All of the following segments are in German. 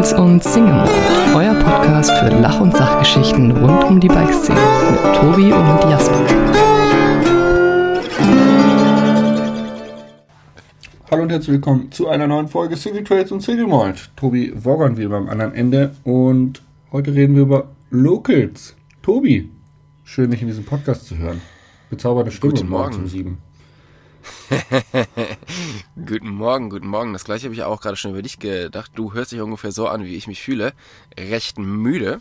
Trails und Single Mode, euer Podcast für Lach- und Sachgeschichten rund um die Bikeszene mit Tobi und Jasper. Hallo und herzlich willkommen zu einer neuen Folge Single Trails und Single Malt. Tobi Woggern wie beim anderen Ende und heute reden wir über Locals. Tobi, schön dich in diesem Podcast zu hören. Bezaubernde Stimme Guten Morgen. um sieben. Guten Morgen, guten Morgen. Das gleiche habe ich auch gerade schon über dich gedacht. Du hörst dich ungefähr so an, wie ich mich fühle. Recht müde.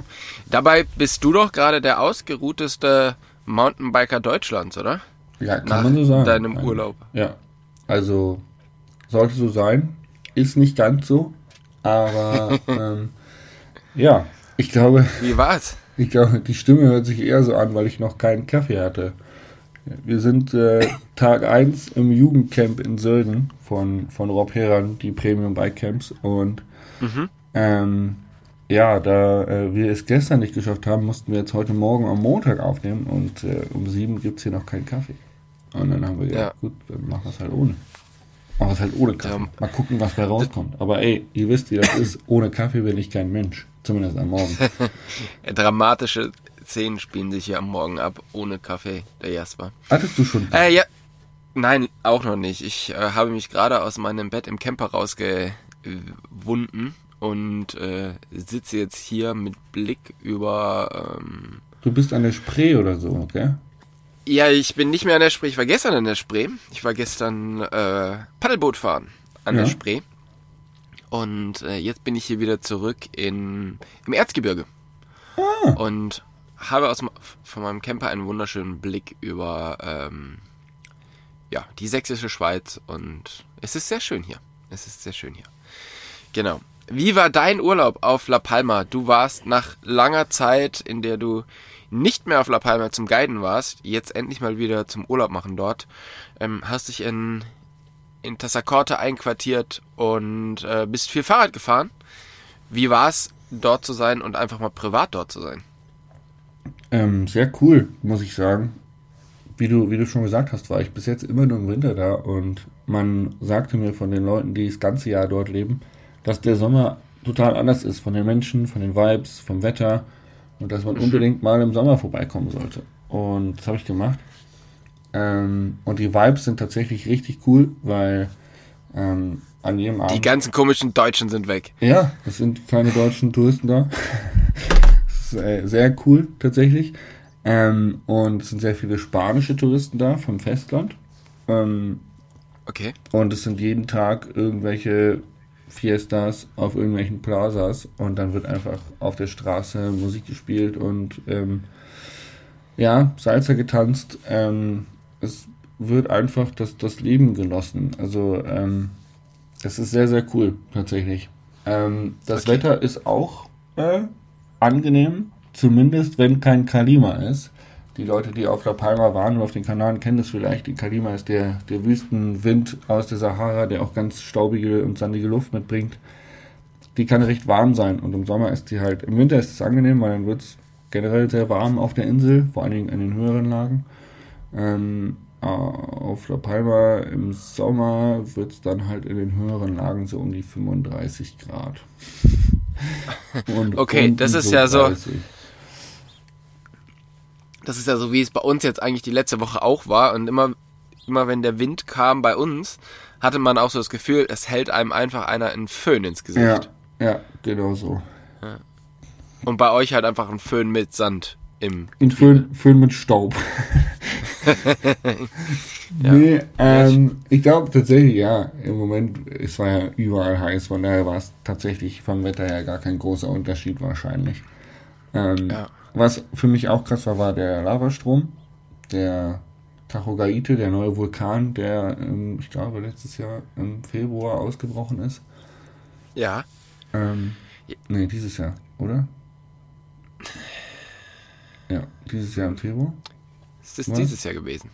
Dabei bist du doch gerade der ausgeruhteste Mountainbiker Deutschlands, oder? Ja, kann Nach man so sagen. deinem Also, Urlaub. Ja, also sollte so sein. Ist nicht ganz so, aber ähm, ja, ich glaube, Wie war's? Ich glaube, die Stimme hört sich eher so an, weil ich noch keinen Kaffee hatte. Wir sind äh, Tag 1 im Jugendcamp in Sölden von, von Rob Heran, die Premium Bike Camps. Und ähm, ja, da äh, wir es gestern nicht geschafft haben, mussten wir jetzt heute Morgen am Montag aufnehmen und äh, um sieben gibt es hier noch keinen Kaffee. Und dann haben wir gedacht, gut, dann machen wir es halt ohne. Machen wir es halt ohne Kaffee. Ja. Mal gucken, was bei rauskommt. Aber ey, ihr wisst, wie das ist. Ohne Kaffee bin ich kein Mensch. Zumindest am Morgen. Dramatische Szenen spielen sich hier am Morgen ab, ohne Kaffee, der Jasper. Hattest du schon Äh, ja. Nein, auch noch nicht. Ich äh, habe mich gerade aus meinem Bett im Camper rausgewunden und äh, sitze jetzt hier mit Blick über. Ähm, Du bist an der Spree oder so, okay? ja, ich bin nicht mehr an der Spree. Ich war gestern an der Spree. Ich war gestern äh, Paddelboot fahren an Ja. der Spree. Und äh, jetzt bin ich hier wieder zurück in, im Erzgebirge. Ah. Und habe aus, von meinem Camper einen wunderschönen Blick über ähm, ja, die sächsische Schweiz. Und es ist sehr schön hier. Es ist sehr schön hier. Genau. Wie war dein Urlaub auf La Palma? Du warst nach langer Zeit, in der du nicht mehr auf La Palma zum Guiden warst, jetzt endlich mal wieder zum Urlaub machen dort. Ähm, hast dich in, in Tassacorte einquartiert und äh, bist viel Fahrrad gefahren. Wie war es, dort zu sein und einfach mal privat dort zu sein? Ähm, sehr cool, muss ich sagen. Wie du, wie du schon gesagt hast, war ich bis jetzt immer nur im Winter da und man sagte mir von den Leuten, die das ganze Jahr dort leben, dass der Sommer total anders ist von den Menschen, von den Vibes, vom Wetter und dass man unbedingt mal im Sommer vorbeikommen sollte. Und das habe ich gemacht. Ähm, und die Vibes sind tatsächlich richtig cool, weil ähm, an jedem Abend. Die ganzen komischen Deutschen sind weg. Ja, es sind keine deutschen Touristen da. Das ist äh, sehr cool tatsächlich. Ähm, und es sind sehr viele spanische Touristen da vom Festland. Ähm, Okay. und es sind jeden Tag irgendwelche Fiestas auf irgendwelchen Plazas und dann wird einfach auf der Straße Musik gespielt und ähm, ja, Salsa getanzt. Ähm, es wird einfach das, das Leben genossen. Also ähm, es ist sehr, sehr cool tatsächlich. Ähm, das Okay. Wetter ist auch äh, angenehm, zumindest wenn kein Kalima ist. Die Leute, die auf La Palma waren und auf den Kanaren, kennen das vielleicht. Die Kalima ist der, der Wüstenwind aus der Sahara, der auch ganz staubige und sandige Luft mitbringt. Die kann recht warm sein und im Sommer ist die halt, im Winter ist es angenehm, weil dann wird es generell sehr warm auf der Insel, vor allen Dingen in den höheren Lagen. Ähm, äh, auf La Palma im Sommer wird es dann halt in den höheren Lagen so um die 35 Grad. Und Okay, das ist ja so- 30. Das ist ja so, wie es bei uns jetzt eigentlich die letzte Woche auch war. Und immer, immer wenn der Wind kam bei uns, hatte man auch so das Gefühl, es hält einem einfach einer einen Föhn ins Ja, Gesicht. ja, genau so. Und bei euch halt einfach ein Föhn mit Sand im. Und Föhn, Föhn mit Staub. Nee, ähm, ich glaube tatsächlich, ja, im Moment, es war ja überall heiß, von daher war es tatsächlich vom Wetter her gar kein großer Unterschied wahrscheinlich. Ähm, Ja. Was für mich auch krass war, war der Lavastrom, der Tacho Gaite, der neue Vulkan, der, ähm, ich glaube, letztes Jahr im Februar ausgebrochen ist. Ja. Ähm, nee, dieses Jahr, oder? Ja, dieses Jahr im Februar. Es ist Was? dieses Jahr gewesen.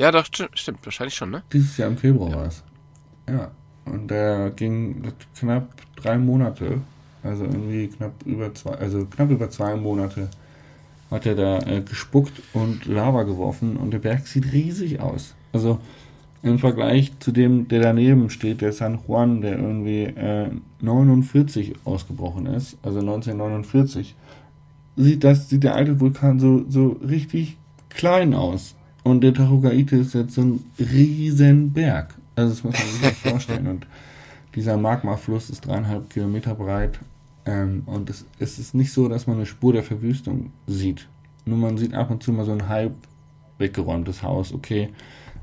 Ja, doch, sti- stimmt, wahrscheinlich schon, ne? Dieses Jahr im Februar war es. Ja. Und der ging knapp drei Monate, also irgendwie knapp über zwei, also knapp über zwei Monate hat er da äh, gespuckt und Lava geworfen und der Berg sieht riesig aus. Also im Vergleich zu dem, der daneben steht, der San Juan, der irgendwie äh, 49 ausgebrochen ist, also 1949, sieht das, sieht der alte Vulkan so, so richtig klein aus. Und der Tahogaite ist jetzt so ein riesen Berg. Also das muss man sich vorstellen. Und dieser Magmafluss ist dreieinhalb Kilometer breit. Ähm, und es, es ist nicht so, dass man eine Spur der Verwüstung sieht. Nur man sieht ab und zu mal so ein halb weggeräumtes Haus, okay.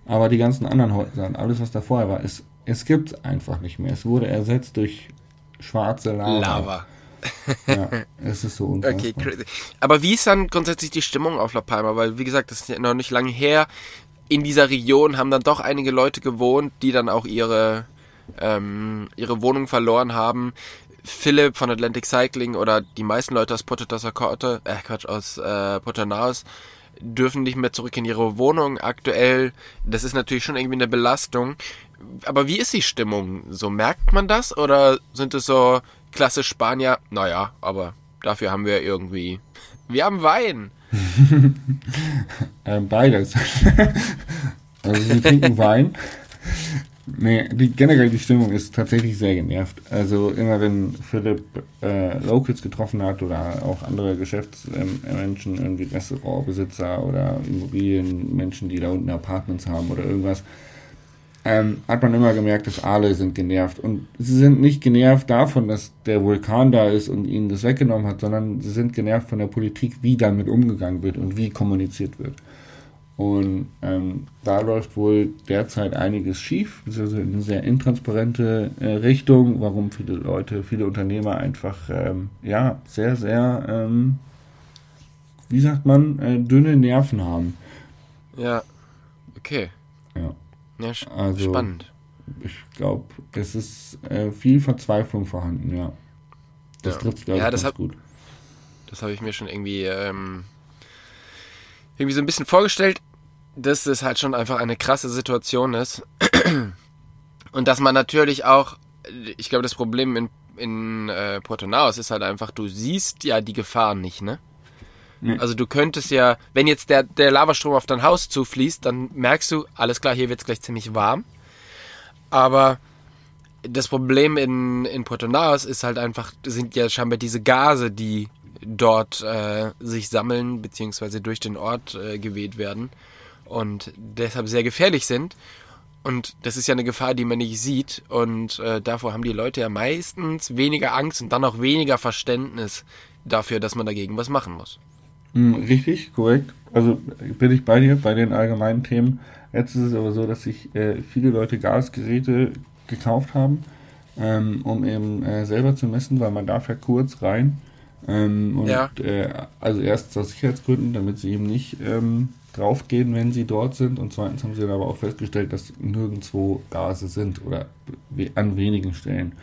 Aber die ganzen anderen Häuser und alles, was da vorher war, es, es gibt es einfach nicht mehr. Es wurde ersetzt durch schwarze Lava. Lava. Ja, es ist so unfassbar. Okay, crazy. Aber wie ist dann grundsätzlich die Stimmung auf La Palma? Weil, wie gesagt, das ist ja noch nicht lange her. In dieser Region haben dann doch einige Leute gewohnt, die dann auch ihre, ähm, ihre Wohnung verloren haben. Philipp von Atlantic Cycling oder die meisten Leute aus Porto da Corte, äh Quatsch, aus äh, Portonaus dürfen nicht mehr zurück in ihre Wohnung aktuell. Das ist natürlich schon irgendwie eine Belastung. Aber wie ist die Stimmung? So merkt man das oder sind es so klassisch Spanier? Naja, aber dafür haben wir irgendwie. Wir haben Wein. ähm, beides. also sie trinken Wein. Nee, die, generell die Stimmung ist tatsächlich sehr genervt. Also immer wenn Philipp äh, Locals getroffen hat oder auch andere Geschäftsmenschen, irgendwie Restaurantbesitzer oder Immobilienmenschen, die da unten Apartments haben oder irgendwas, ähm, hat man immer gemerkt, dass alle sind genervt. Und sie sind nicht genervt davon, dass der Vulkan da ist und ihnen das weggenommen hat, sondern sie sind genervt von der Politik, wie damit umgegangen wird und wie kommuniziert wird. Und ähm, da läuft wohl derzeit einiges schief, also in eine sehr intransparente äh, Richtung, warum viele Leute, viele Unternehmer einfach ähm, ja sehr, sehr, ähm, wie sagt man, äh, dünne Nerven haben. Ja, okay. Ja. Ja, also, spannend. Ich glaube, es ist äh, viel Verzweiflung vorhanden, ja. Das ja. trifft, glaube ja, ich, das ganz hab, gut. Das habe ich mir schon irgendwie, ähm, irgendwie so ein bisschen vorgestellt dass es halt schon einfach eine krasse Situation ist. Und dass man natürlich auch, ich glaube, das Problem in, in äh, Porto Naos ist halt einfach, du siehst ja die Gefahren nicht, ne? Mhm. Also du könntest ja, wenn jetzt der, der Lavastrom auf dein Haus zufließt, dann merkst du, alles klar, hier wird es gleich ziemlich warm. Aber das Problem in, in Porto Naos ist halt einfach, sind ja scheinbar diese Gase, die dort äh, sich sammeln, beziehungsweise durch den Ort äh, geweht werden und deshalb sehr gefährlich sind. Und das ist ja eine Gefahr, die man nicht sieht. Und äh, davor haben die Leute ja meistens weniger Angst und dann auch weniger Verständnis dafür, dass man dagegen was machen muss. Hm, richtig, korrekt. Also bin ich bei dir bei den allgemeinen Themen. Jetzt ist es aber so, dass sich äh, viele Leute Gasgeräte gekauft haben, ähm, um eben äh, selber zu messen, weil man darf ja kurz rein. Ähm, und ja. äh, also erst aus Sicherheitsgründen, damit sie eben nicht ähm, draufgehen, wenn sie dort sind. Und zweitens haben sie dann aber auch festgestellt, dass nirgendwo Gase sind oder an wenigen Stellen.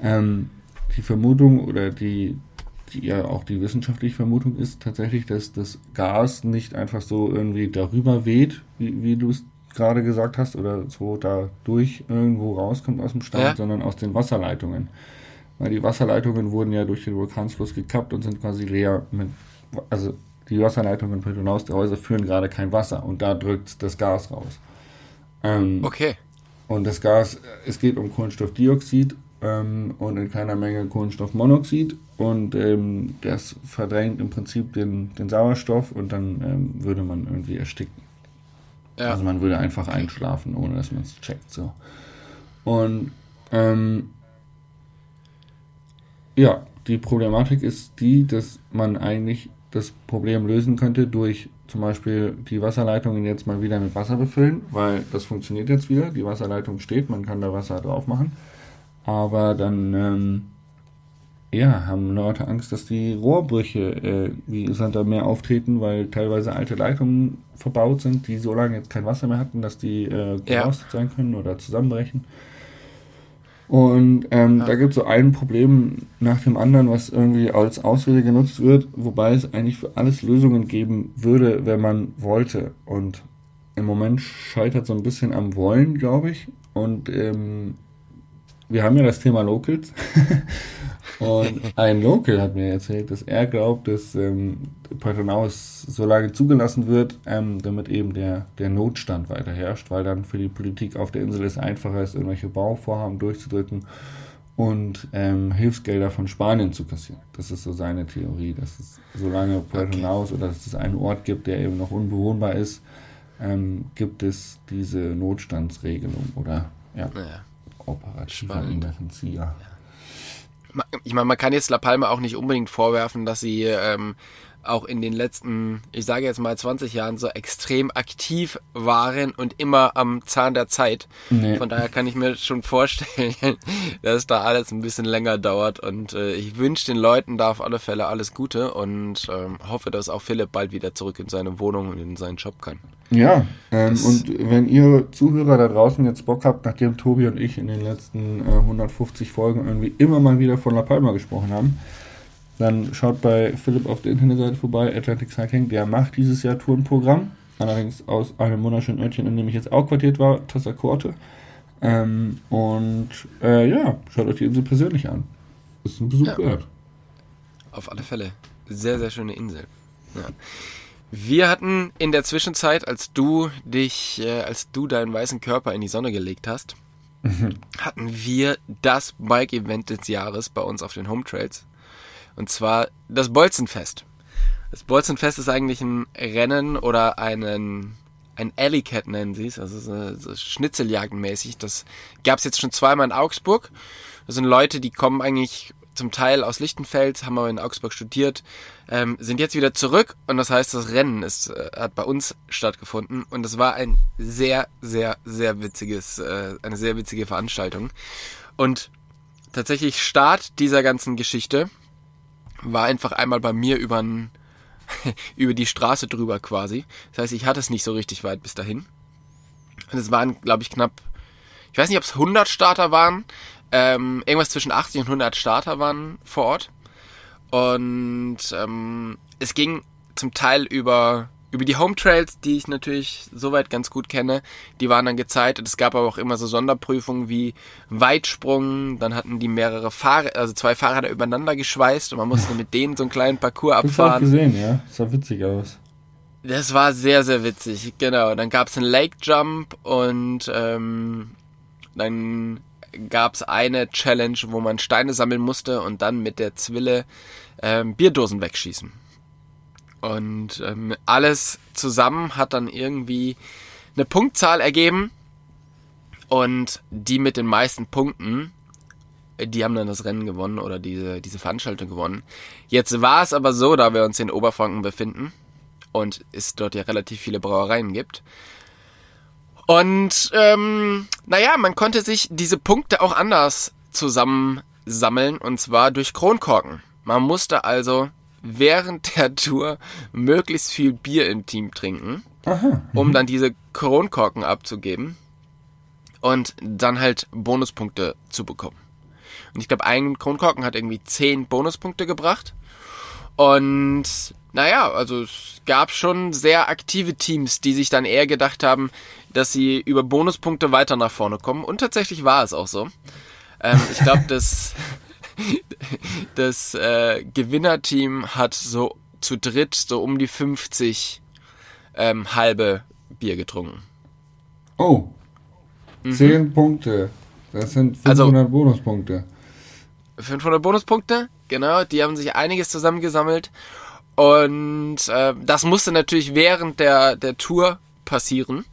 Ähm, die Vermutung oder die, die ja auch die wissenschaftliche Vermutung ist tatsächlich, dass das Gas nicht einfach so irgendwie darüber weht, wie, wie du es gerade gesagt hast, oder so da durch irgendwo rauskommt aus dem Stand, ja. sondern aus den Wasserleitungen. Weil die Wasserleitungen wurden ja durch den Vulkansfluss gekappt und sind quasi leer mit, also die Wasserleitungen von der Häuser führen gerade kein Wasser und da drückt das Gas raus. Ähm, okay. Und das Gas, es geht um Kohlenstoffdioxid ähm, und in keiner Menge Kohlenstoffmonoxid und ähm, das verdrängt im Prinzip den, den Sauerstoff und dann ähm, würde man irgendwie ersticken. Ja. Also man würde einfach einschlafen, ohne dass man es checkt. So. Und ähm, ja, die Problematik ist die, dass man eigentlich das Problem lösen könnte durch zum Beispiel die Wasserleitungen jetzt mal wieder mit Wasser befüllen, weil das funktioniert jetzt wieder. Die Wasserleitung steht, man kann da Wasser drauf machen. Aber dann ähm, ja, haben Leute Angst, dass die Rohrbrüche äh, wie Santa mehr auftreten, weil teilweise alte Leitungen verbaut sind, die so lange jetzt kein Wasser mehr hatten, dass die äh, gerostet ja. sein können oder zusammenbrechen. Und ähm, ja. da gibt es so ein Problem nach dem anderen, was irgendwie als Ausrede genutzt wird, wobei es eigentlich für alles Lösungen geben würde, wenn man wollte. Und im Moment scheitert so ein bisschen am Wollen, glaube ich. Und ähm, wir haben ja das Thema Locals. Und ein Local hat mir erzählt, dass er glaubt, dass ähm, Puerto-Naus so lange zugelassen wird, ähm, damit eben der, der Notstand weiter herrscht, weil dann für die Politik auf der Insel es einfacher ist, irgendwelche Bauvorhaben durchzudrücken und ähm, Hilfsgelder von Spanien zu kassieren. Das ist so seine Theorie, dass es solange Puerto okay. Oder dass es einen Ort gibt, der eben noch unbewohnbar ist, ähm, gibt es diese Notstandsregelung oder ja, naja. operativer Emergencia. Ja. Ich meine, man kann jetzt La Palma auch nicht unbedingt vorwerfen, dass sie ähm, auch in den letzten, ich sage jetzt mal 20 Jahren so extrem aktiv waren und immer am Zahn der Zeit. Nee. Von daher kann ich mir schon vorstellen, dass da alles ein bisschen länger dauert und äh, ich wünsche den Leuten da auf alle Fälle alles Gute und ähm, hoffe, dass auch Philipp bald wieder zurück in seine Wohnung und in seinen Job kann. Ja, ähm, und wenn ihr Zuhörer da draußen jetzt Bock habt, nachdem Tobi und ich in den letzten äh, 150 Folgen irgendwie immer mal wieder von La Palma gesprochen haben, dann schaut bei Philipp auf der Internetseite vorbei, Atlantic Cycling. Der macht dieses Jahr Tourenprogramm. Allerdings aus einem wunderschönen Örtchen, in dem ich jetzt auch quartiert war, Tassacorte. Ähm, und äh, ja, schaut euch die Insel persönlich an. Ist ein Besuch ja. wert. Auf alle Fälle. Sehr, sehr schöne Insel. Ja. Wir hatten in der Zwischenzeit, als du dich, äh, als du deinen weißen Körper in die Sonne gelegt hast, hatten wir das Bike-Event des Jahres bei uns auf den Home Trails. Und zwar das Bolzenfest. Das Bolzenfest ist eigentlich ein Rennen oder einen, ein Alley Cat nennen sie es, also so, so Schnitzeljagdenmäßig. Das gab es jetzt schon zweimal in Augsburg. Das sind Leute, die kommen eigentlich zum Teil aus Lichtenfeld, haben aber in Augsburg studiert, ähm, sind jetzt wieder zurück und das heißt, das Rennen ist, äh, hat bei uns stattgefunden und das war ein sehr, sehr, sehr witziges, äh, eine sehr witzige Veranstaltung. Und tatsächlich Start dieser ganzen Geschichte war einfach einmal bei mir über, über die Straße drüber quasi. Das heißt, ich hatte es nicht so richtig weit bis dahin. Und es waren, glaube ich, knapp, ich weiß nicht, ob es 100 Starter waren. Ähm, irgendwas zwischen 80 und 100 Starter waren vor Ort. Und ähm, es ging zum Teil über über die Home Trails, die ich natürlich soweit ganz gut kenne, die waren dann gezeigt. Es gab aber auch immer so Sonderprüfungen wie Weitsprung. Dann hatten die mehrere Fahrräder, also zwei Fahrräder übereinander geschweißt und man musste mit denen so einen kleinen Parcours abfahren. Das gesehen, ja. Das sah witzig aus. Das war sehr, sehr witzig, genau. Dann gab es einen Lake Jump und ähm, dann gab es eine Challenge, wo man Steine sammeln musste und dann mit der Zwille ähm, Bierdosen wegschießen. Und ähm, alles zusammen hat dann irgendwie eine Punktzahl ergeben. Und die mit den meisten Punkten, die haben dann das Rennen gewonnen oder diese, diese Veranstaltung gewonnen. Jetzt war es aber so, da wir uns in Oberfranken befinden und es dort ja relativ viele Brauereien gibt. Und ähm, naja, man konnte sich diese Punkte auch anders zusammensammeln und zwar durch Kronkorken. Man musste also während der Tour möglichst viel Bier im Team trinken, Aha, um mhm. dann diese Kronkorken abzugeben und dann halt Bonuspunkte zu bekommen. Und ich glaube, ein Kronkorken hat irgendwie 10 Bonuspunkte gebracht. Und naja, also es gab schon sehr aktive Teams, die sich dann eher gedacht haben, dass sie über Bonuspunkte weiter nach vorne kommen. Und tatsächlich war es auch so. Ähm, ich glaube, dass das äh, Gewinnerteam hat so zu dritt so um die 50 ähm, halbe Bier getrunken. Oh. Mhm. 10 Punkte. Das sind 500 also, Bonuspunkte. 500 Bonuspunkte, genau. Die haben sich einiges zusammengesammelt. Und äh, das musste natürlich während der, der Tour passieren.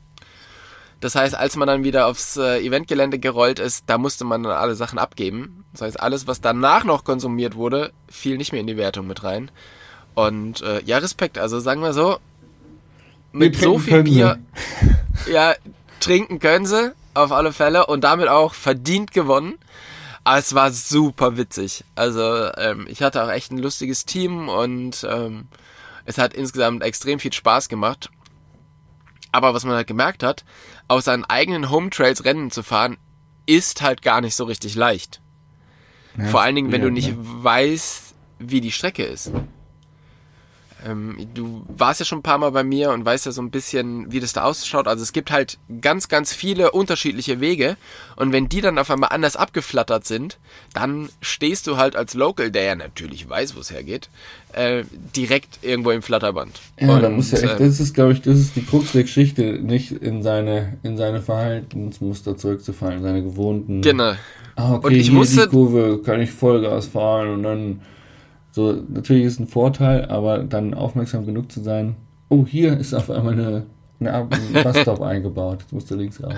Das heißt, als man dann wieder aufs äh, Eventgelände gerollt ist, da musste man dann alle Sachen abgeben. Das heißt, alles, was danach noch konsumiert wurde, fiel nicht mehr in die Wertung mit rein. Und äh, ja, Respekt. Also sagen wir so, mit so viel Bier, ja, trinken können sie auf alle Fälle und damit auch verdient gewonnen. Aber es war super witzig. Also ähm, ich hatte auch echt ein lustiges Team und ähm, es hat insgesamt extrem viel Spaß gemacht. Aber was man halt gemerkt hat, auf seinen eigenen Home Trails Rennen zu fahren, ist halt gar nicht so richtig leicht. Ja, Vor allen Dingen, wenn ja, du nicht ja. weißt, wie die Strecke ist. Ähm, du warst ja schon ein paar Mal bei mir und weißt ja so ein bisschen, wie das da ausschaut. Also es gibt halt ganz, ganz viele unterschiedliche Wege und wenn die dann auf einmal anders abgeflattert sind, dann stehst du halt als Local, der ja natürlich weiß, wo es hergeht, äh, direkt irgendwo im Flatterband. Ja, und, da muss ja echt, äh, das ist, glaube ich, das ist die Krux der Geschichte, nicht in seine, in seine Verhaltensmuster zurückzufallen, seine gewohnten. Genau. Ah, okay, Und ich musste- die Kurve kann ich Vollgas fahren und dann so, natürlich ist ein Vorteil, aber dann aufmerksam genug zu sein, oh, hier ist auf einmal eine, eine ein Busstop eingebaut, jetzt musst du links raus.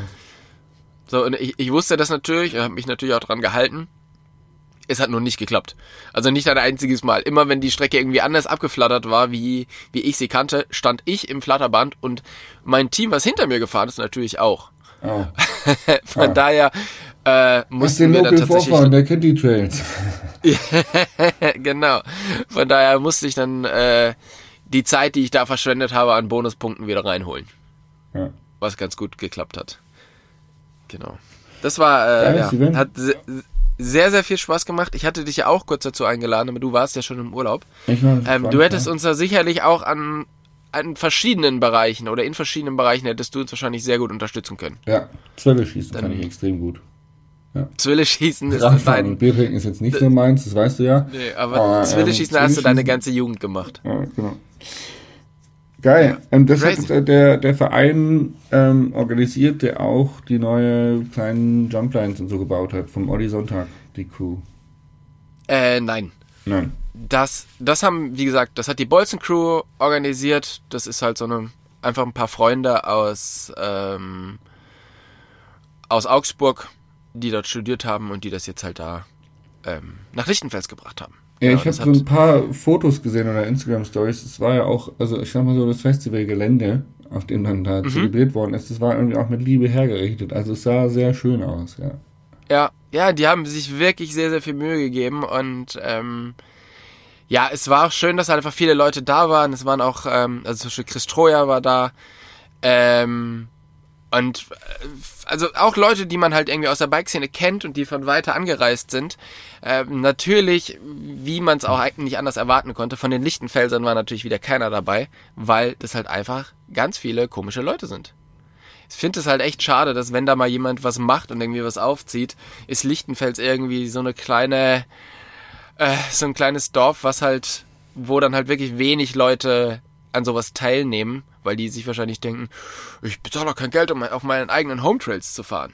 So, und ich, ich wusste das natürlich, habe mich natürlich auch dran gehalten. Es hat nur nicht geklappt. Also nicht ein einziges Mal. Immer wenn die Strecke irgendwie anders abgeflattert war, wie, wie ich sie kannte, stand ich im Flatterband und mein Team, was hinter mir gefahren ist, natürlich auch. Oh, Von Ah. daher äh, mussten wir dann tatsächlich... vorfahren, der kennt die Trails. genau. Von daher musste ich dann äh, die Zeit, die ich da verschwendet habe, an Bonuspunkten wieder reinholen. Ja. Was ganz gut geklappt hat. Genau. Das war, äh, ja, Event. hat se- sehr, sehr viel Spaß gemacht. Ich hatte dich ja auch kurz dazu eingeladen, aber du warst ja schon im Urlaub. Ich war Ähm, gespannt, du hättest ja. uns da sicherlich auch an, an verschiedenen Bereichen oder in verschiedenen Bereichen hättest du uns wahrscheinlich sehr gut unterstützen können. Ja, Zwille schießen Dann- kann ich extrem gut. Zwille schießen ist Radfahren und dein. Bier trinken ist jetzt nicht so meins, das weißt du ja. Nee, aber Aber, Zwille ähm, schießen hast du deine ganze Jugend gemacht. Ja, genau. Geil. Ähm, das Crazy. hat der, der Verein ähm, organisiert, der auch die neue kleinen Jumplines und so gebaut hat, vom Olli Sonntag, die Crew. Äh, nein. Nein. Das, das haben, wie gesagt, das hat die Bolzen Crew organisiert. Das ist halt so eine, einfach ein paar Freunde aus, ähm, aus Augsburg, die dort studiert haben und die das jetzt halt da ähm, nach Lichtenfels gebracht haben. Ja, Genau, ich habe so ein paar Fotos gesehen oder Instagram-Stories. Es war ja auch, also ich sag mal so, das Festivalgelände, auf dem dann Mhm. da zelebriert worden ist, das war irgendwie auch mit Liebe hergerichtet. Also es sah sehr schön aus, ja. Ja, ja, die haben sich wirklich sehr, sehr viel Mühe gegeben und ähm, ja, es war auch schön, dass halt einfach viele Leute da waren. Es waren auch, ähm, also zum Beispiel Chris Troja war da ähm, und äh, also auch Leute, die man halt irgendwie aus der Bikeszene kennt und die von weiter angereist sind. Ähm, natürlich, wie man es auch eigentlich nicht anders erwarten konnte, von den Lichtenfelsern war natürlich wieder keiner dabei, weil das halt einfach ganz viele komische Leute sind. Ich finde es halt echt schade, dass wenn da mal jemand was macht und irgendwie was aufzieht, ist Lichtenfels irgendwie so eine kleine, äh, so ein kleines Dorf, was halt, wo dann halt wirklich wenig Leute an sowas teilnehmen, weil die sich wahrscheinlich denken, ich bezahle doch kein Geld, um auf meinen eigenen Home Trails zu fahren.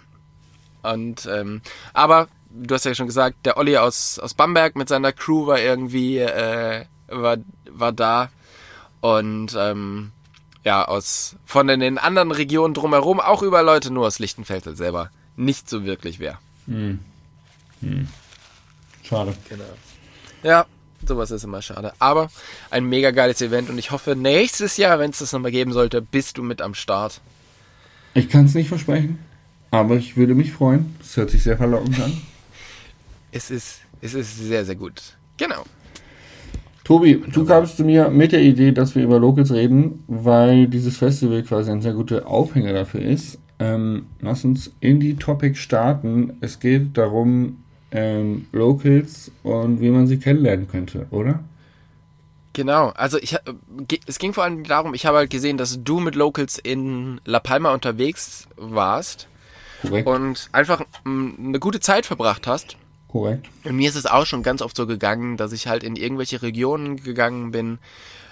Und ähm, aber du hast ja schon gesagt, der Olli aus aus Bamberg mit seiner Crew war irgendwie äh, war war da und ähm, ja aus von den, den anderen Regionen drumherum auch über Leute nur aus Lichtenfeld selber nicht so wirklich wer. Schade. Genau. Ja, sowas ist immer schade. Aber ein mega geiles Event und ich hoffe, nächstes Jahr, wenn es das nochmal geben sollte, bist du mit am Start. Ich kann es nicht versprechen, aber ich würde mich freuen. Das hört sich sehr verlockend an. Es ist, es ist sehr, sehr gut. Genau. Tobi, du kamst zu mir mit der Idee, dass wir über Locals reden, weil dieses Festival quasi ein sehr guter Aufhänger dafür ist. Ähm, lass uns in die Topic starten. Es geht darum, ähm, Locals und wie man sie kennenlernen könnte, oder? Genau, also ich, es ging vor allem darum, ich habe halt gesehen, dass du mit Locals in La Palma unterwegs warst Korrekt. und einfach eine gute Zeit verbracht hast. Korrekt. Und mir ist es auch schon ganz oft so gegangen, dass ich halt in irgendwelche Regionen gegangen bin,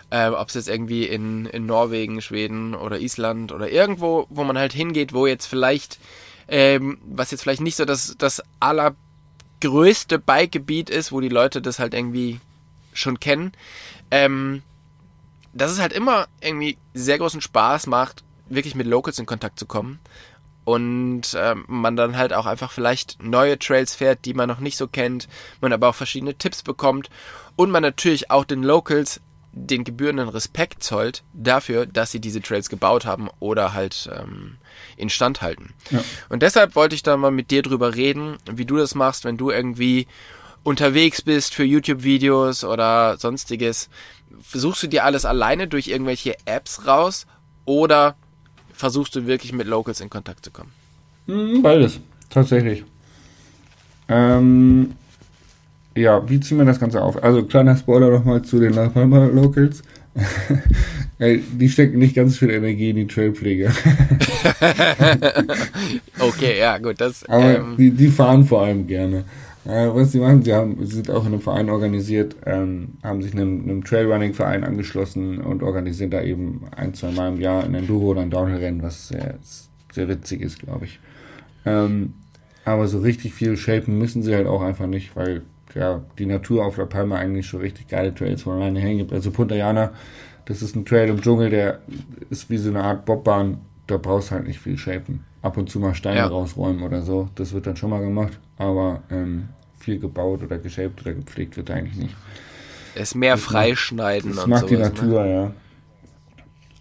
äh, ob es jetzt irgendwie in, in Norwegen, Schweden oder Island oder irgendwo, wo man halt hingeht, wo jetzt vielleicht, ähm, was jetzt vielleicht nicht so das, das allergrößte Bikegebiet ist, wo die Leute das halt irgendwie schon kennen, ähm, dass es halt immer irgendwie sehr großen Spaß macht, wirklich mit Locals in Kontakt zu kommen. Und ähm, man dann halt auch einfach vielleicht neue Trails fährt, die man noch nicht so kennt, man aber auch verschiedene Tipps bekommt. Und man natürlich auch den Locals den gebührenden Respekt zollt dafür, dass sie diese Trails gebaut haben oder halt ähm, instand halten. Ja. Und deshalb wollte ich da mal mit dir drüber reden, wie du das machst, wenn du irgendwie unterwegs bist für YouTube-Videos oder sonstiges. Versuchst du dir alles alleine durch irgendwelche Apps raus oder versuchst du wirklich mit Locals in Kontakt zu kommen? Hm, Beides, tatsächlich. Ähm, ja, wie ziehen wir das Ganze auf? Also kleiner Spoiler nochmal zu den La Palma Locals. die stecken nicht ganz viel Energie in die Trailpflege. okay, ja, gut. Das, Aber ähm, die, die fahren vor allem gerne. Äh, was sie machen, sie, haben, sie sind auch in einem Verein organisiert, ähm, haben sich einem, einem Trailrunning-Verein angeschlossen und organisieren da eben ein, zwei Mal im Jahr ein Enduro- oder ein Downhill-Rennen, was sehr, sehr witzig ist, glaube ich. Ähm, aber so richtig viel shapen müssen sie halt auch einfach nicht, weil ja, die Natur auf La Palma eigentlich schon richtig geile Trails von alleine hängen gibt. Also Punta Llana, das ist ein Trail im Dschungel, der ist wie so eine Art Bobbahn, da brauchst halt nicht viel shapen. Ab und zu mal Steine Ja. rausräumen oder so, das wird dann schon mal gemacht, aber ähm, viel gebaut oder geshaped oder gepflegt wird eigentlich nicht. es mehr freischneiden Das und macht die sowas, Natur, ja.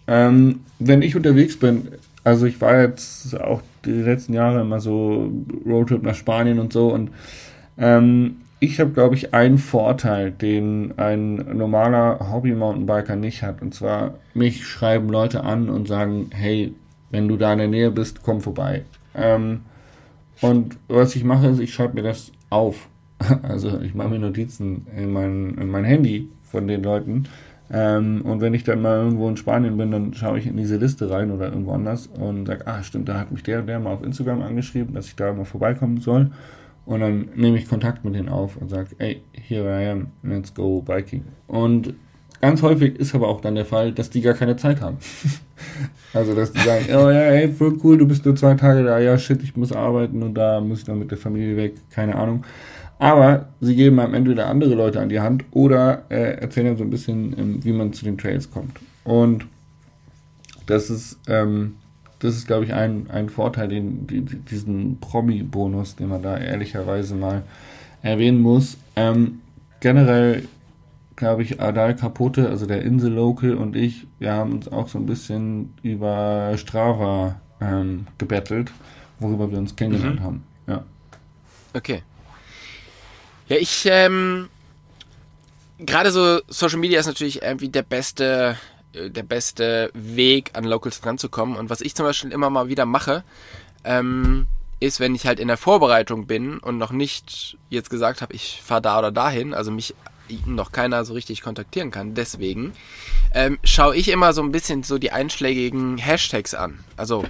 Ähm, wenn ich unterwegs bin, also ich war jetzt auch die letzten Jahre immer so Roadtrip nach Spanien und so und ähm, ich habe, glaube ich, einen Vorteil, den ein normaler Hobby-Mountainbiker nicht hat. Und zwar, mich schreiben Leute an und sagen, hey, wenn du da in der Nähe bist, komm vorbei. Ähm, und was ich mache, ist, ich schreibe mir das auf. Also ich mache mir Notizen in mein, in mein Handy von den Leuten. Ähm, und wenn ich dann mal irgendwo in Spanien bin, dann schaue ich in diese Liste rein oder irgendwo anders und sage, ah stimmt, da hat mich der und der mal auf Instagram angeschrieben, dass ich da mal vorbeikommen soll. Und dann nehme ich Kontakt mit denen auf und sage, hey, here I am, let's go biking. Und ganz häufig ist aber auch dann der Fall, dass die gar keine Zeit haben. also, dass die sagen, oh ja, hey, voll cool, du bist nur zwei Tage da, ja, shit, ich muss arbeiten und da muss ich dann mit der Familie weg, keine Ahnung. Aber sie geben einem entweder andere Leute an die Hand oder äh, erzählen einem so ein bisschen, ähm, wie man zu den Trails kommt. Und das ist, ähm, das ist, glaube ich, ein, ein Vorteil, den, die, diesen Promi-Bonus, den man da ehrlicherweise mal erwähnen muss. Ähm, generell, glaube ich, Adal Capote, also der Insel-Local und ich, wir haben uns auch so ein bisschen über Strava ähm, gebettelt, worüber wir uns kennengelernt Mhm. haben. Ja. Okay. Ja, ich, ähm, gerade so Social Media ist natürlich irgendwie der beste, der beste Weg, an Locals dranzukommen. Und was ich zum Beispiel immer mal wieder mache, ähm, ist, wenn ich halt in der Vorbereitung bin und noch nicht jetzt gesagt habe, ich fahre da oder dahin, also mich noch keiner so richtig kontaktieren kann. Deswegen ähm, schaue ich immer so ein bisschen so die einschlägigen Hashtags an. Also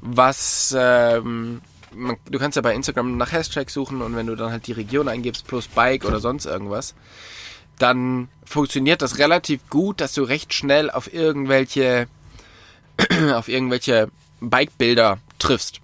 was ähm, man, du kannst ja bei Instagram nach Hashtags suchen und wenn du dann halt die Region eingibst plus Bike oder sonst irgendwas, dann funktioniert das relativ gut, dass du recht schnell auf irgendwelche auf irgendwelche Bike-Bilder triffst.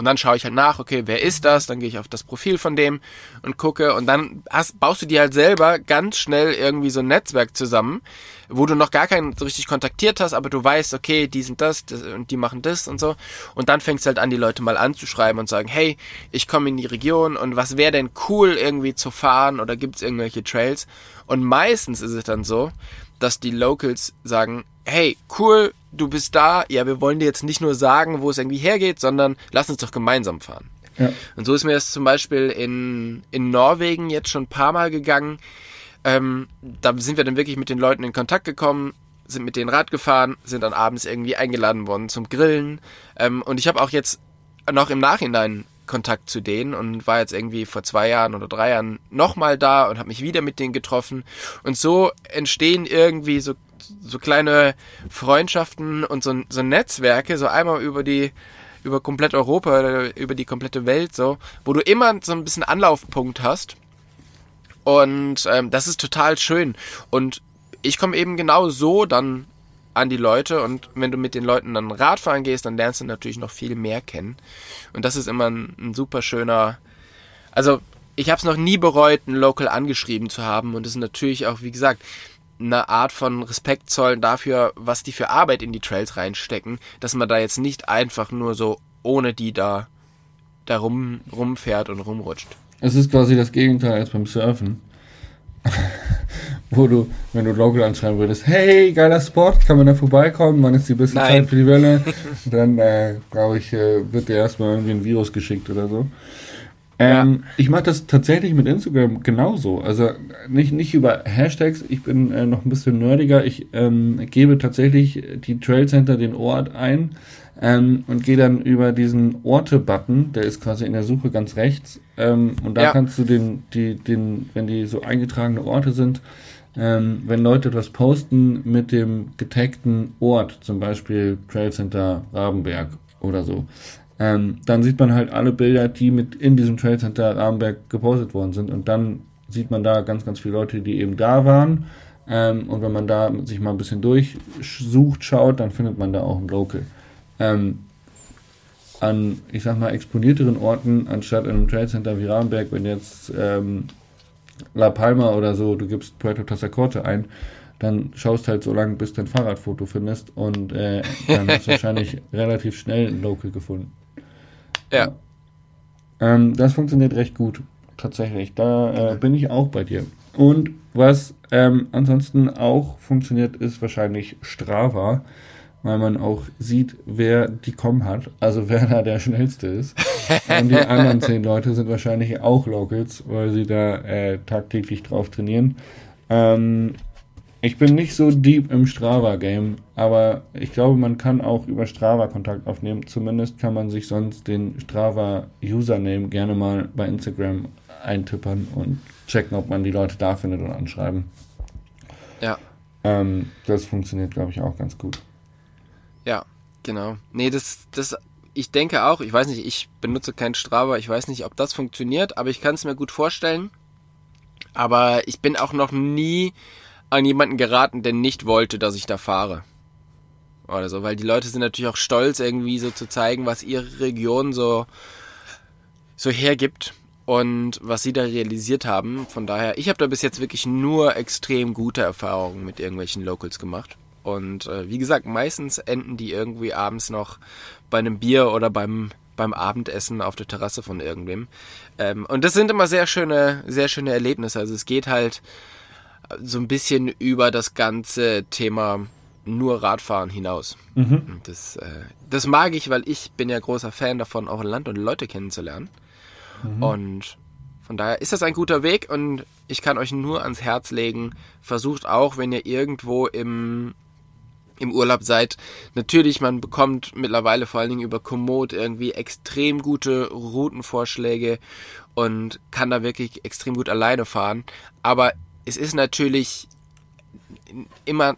Und dann schaue ich halt nach, okay, wer ist das? Dann gehe ich auf das Profil von dem und gucke und dann hast, baust du dir halt selber ganz schnell irgendwie so ein Netzwerk zusammen, wo du noch gar keinen so richtig kontaktiert hast, aber du weißt, okay, die sind das, das und die machen das und so. Und dann fängst du halt an, die Leute mal anzuschreiben und sagen, hey, ich komme in die Region und was wäre denn cool irgendwie zu fahren oder gibt es irgendwelche Trails? Und meistens ist es dann so, dass die Locals sagen, hey, cool, du bist da, ja, wir wollen dir jetzt nicht nur sagen, wo es irgendwie hergeht, sondern lass uns doch gemeinsam fahren. Ja. Und so ist mir das zum Beispiel in, in Norwegen jetzt schon ein paar Mal gegangen. Ähm, da sind wir dann wirklich mit den Leuten in Kontakt gekommen, sind mit denen Rad gefahren, sind dann abends irgendwie eingeladen worden zum Grillen. Ähm, und ich habe auch jetzt noch im Nachhinein Kontakt zu denen und war jetzt irgendwie vor zwei Jahren oder drei Jahren nochmal da und habe mich wieder mit denen getroffen. Und so entstehen irgendwie so, so kleine Freundschaften und so, so Netzwerke, so einmal über die über komplett Europa, oder über die komplette Welt so, wo du immer so ein bisschen Anlaufpunkt hast. Und ähm, das ist total schön. Und ich komme eben genau so dann an die Leute und wenn du mit den Leuten dann Radfahren gehst, dann lernst du natürlich noch viel mehr kennen. Und das ist immer ein, ein super schöner. Also ich habe es noch nie bereut, einen Local angeschrieben zu haben und es ist natürlich auch, wie gesagt, eine Art von Respekt zollen dafür, was die für Arbeit in die Trails reinstecken, dass man da jetzt nicht einfach nur so ohne die da da rum, rumfährt und rumrutscht. Es ist quasi das Gegenteil als beim Surfen. Wo du, wenn du Local anschreiben würdest, hey, geiler Spot, kann man da vorbeikommen, wann ist die beste Nein. Zeit für die Welle? Dann äh, brauche ich, äh, wird dir erstmal irgendwie ein Virus geschickt oder so. Ähm, Ich mache das tatsächlich mit Instagram genauso. Also nicht, nicht über Hashtags, ich bin äh, noch ein bisschen nerdiger. Ich ähm, gebe tatsächlich die Trail Center den Ort ein, ähm, und gehe dann über diesen Orte-Button, der ist quasi in der Suche ganz rechts. Ähm, und da Ja. kannst du den, die, den, wenn die so eingetragene Orte sind, ähm, wenn Leute etwas posten mit dem getagten Ort, zum Beispiel Trail Center Rabenberg oder so, ähm, dann sieht man halt alle Bilder, die mit in diesem Trail Center Rabenberg gepostet worden sind. Und dann sieht man da ganz, ganz viele Leute, die eben da waren. Ähm, und wenn man da sich mal ein bisschen durchsucht, schaut, dann findet man da auch ein Local. Ähm, an, ich sag mal, exponierteren Orten, anstatt in einem Trade Center wie Rahmenberg, wenn jetzt ähm, La Palma oder so, du gibst Puerto Tazacorte ein, dann schaust halt so lange, bis du ein Fahrradfoto findest und äh, dann hast du wahrscheinlich relativ schnell ein Local gefunden. Ja. Ähm, das funktioniert recht gut, tatsächlich. Da äh, bin ich auch bei dir. Und was ähm, ansonsten auch funktioniert, ist wahrscheinlich Strava, weil man auch sieht, wer die Com hat, also wer da der schnellste ist. Und die anderen zehn Leute sind wahrscheinlich auch Locals, weil sie da äh, tagtäglich drauf trainieren. Ähm, ich bin nicht so deep im Strava-Game, aber ich glaube, man kann auch über Strava Kontakt aufnehmen. Zumindest kann man sich sonst den Strava-Username gerne mal bei Instagram eintippern und checken, ob man die Leute da findet und anschreiben. Ja. Ähm, das funktioniert, glaube ich, auch ganz gut. Ja, genau. Nee, das, das, ich denke auch, ich weiß nicht, ich benutze kein Strava, ich weiß nicht, ob das funktioniert, aber ich kann es mir gut vorstellen. Aber ich bin auch noch nie an jemanden geraten, der nicht wollte, dass ich da fahre. Oder so, weil die Leute sind natürlich auch stolz, irgendwie so zu zeigen, was ihre Region so, so hergibt und was sie da realisiert haben. Von daher, ich habe da bis jetzt wirklich nur extrem gute Erfahrungen mit irgendwelchen Locals gemacht. Und äh, wie gesagt, meistens enden die irgendwie abends noch bei einem Bier oder beim, beim Abendessen auf der Terrasse von irgendwem. Ähm, und das sind immer sehr schöne, sehr schöne Erlebnisse. Also es geht halt so ein bisschen über das ganze Thema nur Radfahren hinaus. Und das, äh, das mag ich, weil ich bin ja großer Fan davon, auch Land und Leute kennenzulernen. Und von daher ist das ein guter Weg und ich kann euch nur ans Herz legen, versucht auch, wenn ihr irgendwo im, im Urlaub seid, natürlich, man bekommt mittlerweile vor allen Dingen über Komoot irgendwie extrem gute Routenvorschläge und kann da wirklich extrem gut alleine fahren. Aber es ist natürlich immer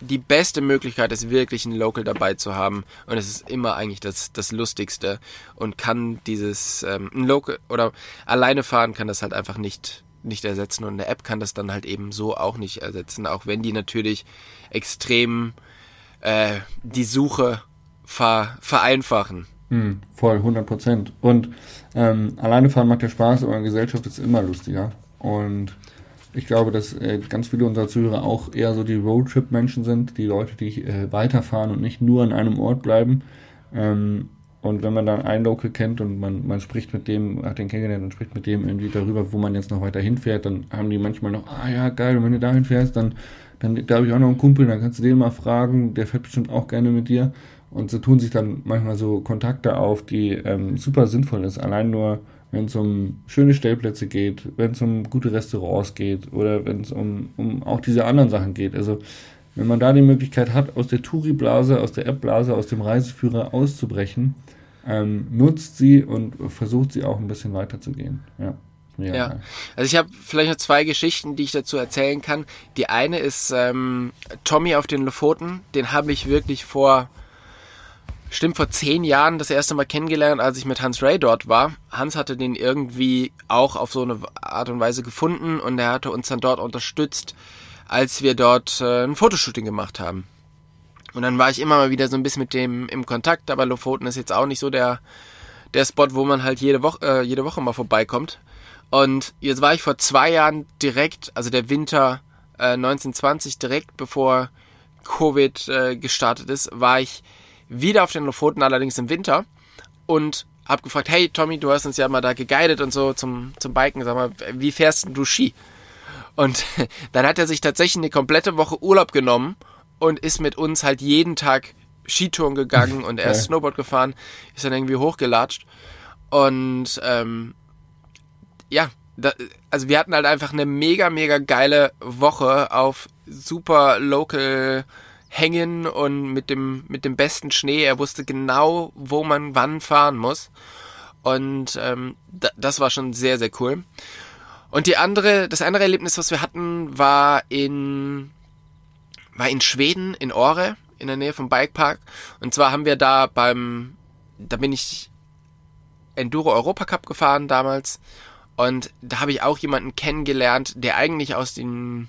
die beste Möglichkeit ist wirklich einen Local dabei zu haben. Und es ist immer eigentlich das, das Lustigste und kann dieses ähm, ein Local oder alleine fahren kann das halt einfach nicht nicht ersetzen. Und eine App kann das dann halt eben so auch nicht ersetzen, auch wenn die natürlich extrem äh, die Suche ver, vereinfachen. Hm, voll, 100 Prozent. Und ähm, alleine fahren macht ja Spaß, aber in Gesellschaft ist immer lustiger. Und ich glaube, dass äh, ganz viele unserer Zuhörer auch eher so die Roadtrip-Menschen sind, die Leute, die äh, weiterfahren und nicht nur an einem Ort bleiben. Ähm, und wenn man dann einen Local kennt und man, man spricht mit dem, hat den kennengelernt und spricht mit dem irgendwie darüber, wo man jetzt noch weiter hinfährt, dann haben die manchmal noch, ah ja, geil, und wenn du dahin fährst, dann, dann da habe ich auch noch einen Kumpel, dann kannst du den mal fragen, der fährt bestimmt auch gerne mit dir. Und so tun sich dann manchmal so Kontakte auf, die ähm, super sinnvoll ist. Allein nur, wenn es um schöne Stellplätze geht, wenn es um gute Restaurants geht oder wenn es um, um auch diese anderen Sachen geht. Also wenn man da die Möglichkeit hat, aus der Touri-Blase, aus der App-Blase, aus dem Reiseführer auszubrechen, ähm, nutzt sie und versucht sie auch ein bisschen weiterzugehen. Ja. Ja. geil. Also ich habe vielleicht noch zwei Geschichten, die ich dazu erzählen kann. Die eine ist ähm, Tommy auf den Lofoten. Den habe ich wirklich vor, stimmt, vor zehn Jahren das erste Mal kennengelernt, als ich mit Hans Ray dort war. Hans hatte den irgendwie auch auf so eine Art und Weise gefunden und er hatte uns dann dort unterstützt, als wir dort äh, ein Fotoshooting gemacht haben. Und dann war ich immer mal wieder so ein bisschen mit dem im Kontakt, aber Lofoten ist jetzt auch nicht so der, der Spot, wo man halt jede Woche, äh, jede Woche mal vorbeikommt. Und jetzt war ich vor zwei Jahren direkt, also der Winter äh, 1920, direkt bevor Covid äh, gestartet ist, war ich wieder auf den Lofoten, allerdings im Winter. Und hab gefragt, hey Tommy, du hast uns ja mal da geguidet und so zum, zum Biken. Sag mal, wie fährst denn du Ski? Und dann hat er sich tatsächlich eine komplette Woche Urlaub genommen und ist mit uns halt jeden Tag Skitouren gegangen und er ist. Snowboard gefahren, ist dann irgendwie hochgelatscht. Und ähm, ja, da, also wir hatten halt einfach eine mega, mega geile Woche auf super local hängen und mit dem, mit dem besten Schnee. Er wusste genau, wo man wann fahren muss. Und ähm, das war schon sehr, sehr cool. Und die andere, das andere Erlebnis, was wir hatten, war in, war in Schweden, in Ore, in der Nähe vom Bikepark. Und zwar haben wir da beim, da bin ich Enduro Europa Cup gefahren damals. Und da habe ich auch jemanden kennengelernt, der eigentlich aus den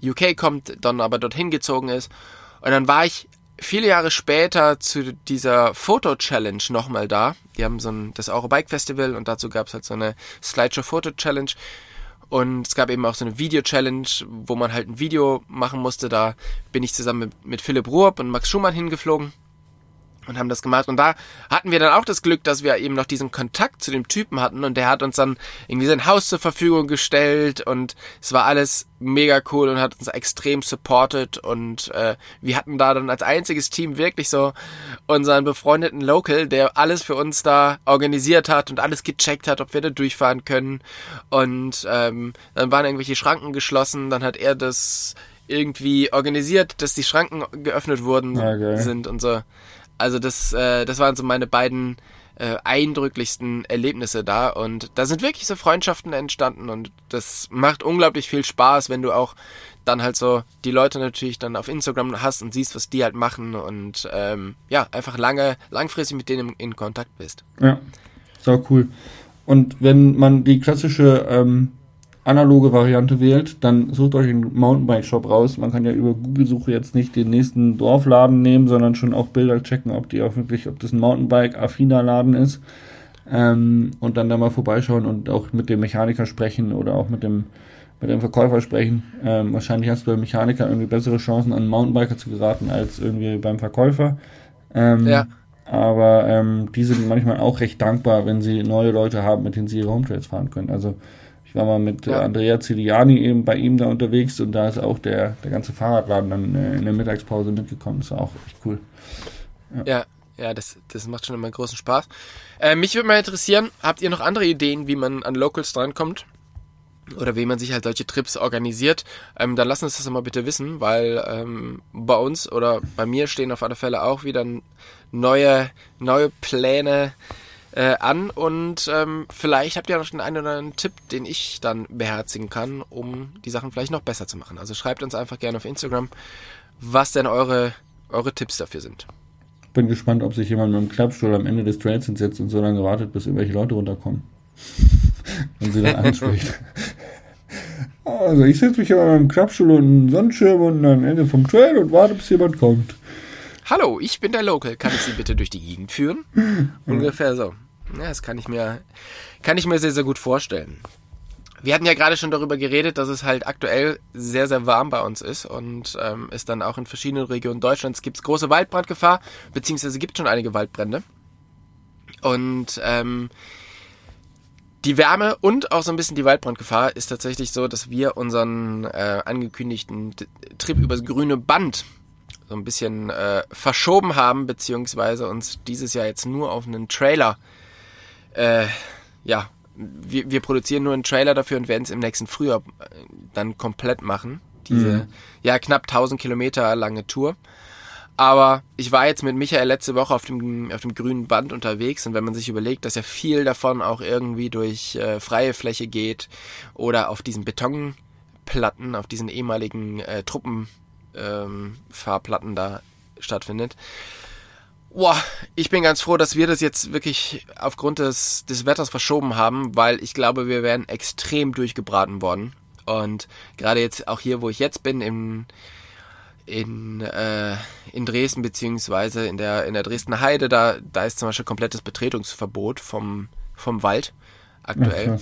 UK kommt, dann aber dorthin gezogen ist. Und dann war ich viele Jahre später zu dieser Foto-Challenge nochmal da. Die haben so ein, das Eurobike Festival und dazu gab es halt so eine Slideshow-Foto-Challenge. Und es gab eben auch so eine Video-Challenge, wo man halt ein Video machen musste. Da bin ich zusammen mit, mit Philipp Ruhrb und Max Schumann hingeflogen und haben das gemacht. Und da hatten wir dann auch das Glück, dass wir eben noch diesen Kontakt zu dem Typen hatten und der hat uns dann irgendwie sein Haus zur Verfügung gestellt und es war alles mega cool und hat uns extrem supported und äh, wir hatten da dann als einziges Team wirklich so unseren befreundeten Local, der alles für uns da organisiert hat und alles gecheckt hat, ob wir da durchfahren können und ähm, dann waren irgendwelche Schranken geschlossen, dann hat er das irgendwie organisiert, dass die Schranken geöffnet wurden okay. sind und so. Also das, äh, das waren so meine beiden äh, eindrücklichsten Erlebnisse da und da sind wirklich so Freundschaften entstanden und das macht unglaublich viel Spaß, wenn du auch dann halt so die Leute natürlich dann auf Instagram hast und siehst, was die halt machen und ähm, ja, einfach lange, langfristig mit denen in Kontakt bist. Ja, so cool. Und wenn man die klassische ähm, analoge Variante wählt, dann sucht euch einen Mountainbike-Shop raus. Man kann ja über Google-Suche jetzt nicht den nächsten Dorfladen nehmen, sondern schon auch Bilder checken, ob die auch wirklich, ob das ein Mountainbike-affiner Laden ist. Ähm, und dann da mal vorbeischauen und auch mit dem Mechaniker sprechen oder auch mit dem, mit dem Verkäufer sprechen. Ähm, wahrscheinlich hast du beim Mechaniker irgendwie bessere Chancen, an einen Mountainbiker zu geraten, als irgendwie beim Verkäufer. Ähm, ja. Aber ähm, die sind manchmal auch recht dankbar, wenn sie neue Leute haben, mit denen sie ihre Hometrails fahren können. Also ich war mal mit ja. Andrea Ciliani eben bei ihm da unterwegs und da ist auch der, der ganze Fahrradladen dann äh, in der Mittagspause mitgekommen. Das war auch echt cool. Ja, ja, ja das, das macht schon immer großen Spaß. Äh, mich würde mal interessieren, habt ihr noch andere Ideen, wie man an Locals drankommt? Oder wie man sich halt solche Trips organisiert, ähm, dann lasst uns das mal bitte wissen, weil ähm, bei uns oder bei mir stehen auf alle Fälle auch wieder neue, neue Pläne äh, an und ähm, vielleicht habt ihr noch den einen oder anderen Tipp, den ich dann beherzigen kann, um die Sachen vielleicht noch besser zu machen. Also schreibt uns einfach gerne auf Instagram, was denn eure, eure Tipps dafür sind. Bin gespannt, ob sich jemand mit dem Klappstuhl am Ende des Trails hinsetzt und so lange wartet, bis irgendwelche Leute runterkommen. und sie dann anspricht. Also ich setze mich immer mit dem Klappstuhl und einem Sonnenschirm und am Ende vom Trail und warte, bis jemand kommt. Hallo, ich bin der Local. Kann ich Sie bitte durch die Gegend führen? Ungefähr so. Ja, das kann ich mir, kann ich mir sehr, sehr gut vorstellen. Wir hatten ja gerade schon darüber geredet, dass es halt aktuell sehr, sehr warm bei uns ist und ähm, es dann auch in verschiedenen Regionen Deutschlands gibt große Waldbrandgefahr, beziehungsweise gibt schon einige Waldbrände. Und ähm, die Wärme und auch so ein bisschen die Waldbrandgefahr ist tatsächlich so, dass wir unseren äh, angekündigten Trip übers grüne Band so ein bisschen äh, verschoben haben, beziehungsweise uns dieses Jahr jetzt nur auf einen Trailer, äh, ja, wir, wir produzieren nur einen Trailer dafür und werden es im nächsten Frühjahr äh, dann komplett machen. Diese, mhm. ja, knapp 1000 Kilometer lange Tour. Aber ich war jetzt mit Michael letzte Woche auf dem, auf dem grünen Band unterwegs und wenn man sich überlegt, dass ja viel davon auch irgendwie durch äh, freie Fläche geht oder auf diesen Betonplatten, auf diesen ehemaligen äh, Truppen, ähm, Fahrplatten da stattfindet. Boah, ich bin ganz froh, dass wir das jetzt wirklich aufgrund des, des Wetters verschoben haben, weil ich glaube, wir wären extrem durchgebraten worden. Und gerade jetzt auch hier, wo ich jetzt bin, in, in, äh, in Dresden, beziehungsweise in der, in der Dresdner Heide, da, da ist zum Beispiel komplettes Betretungsverbot vom, vom Wald aktuell.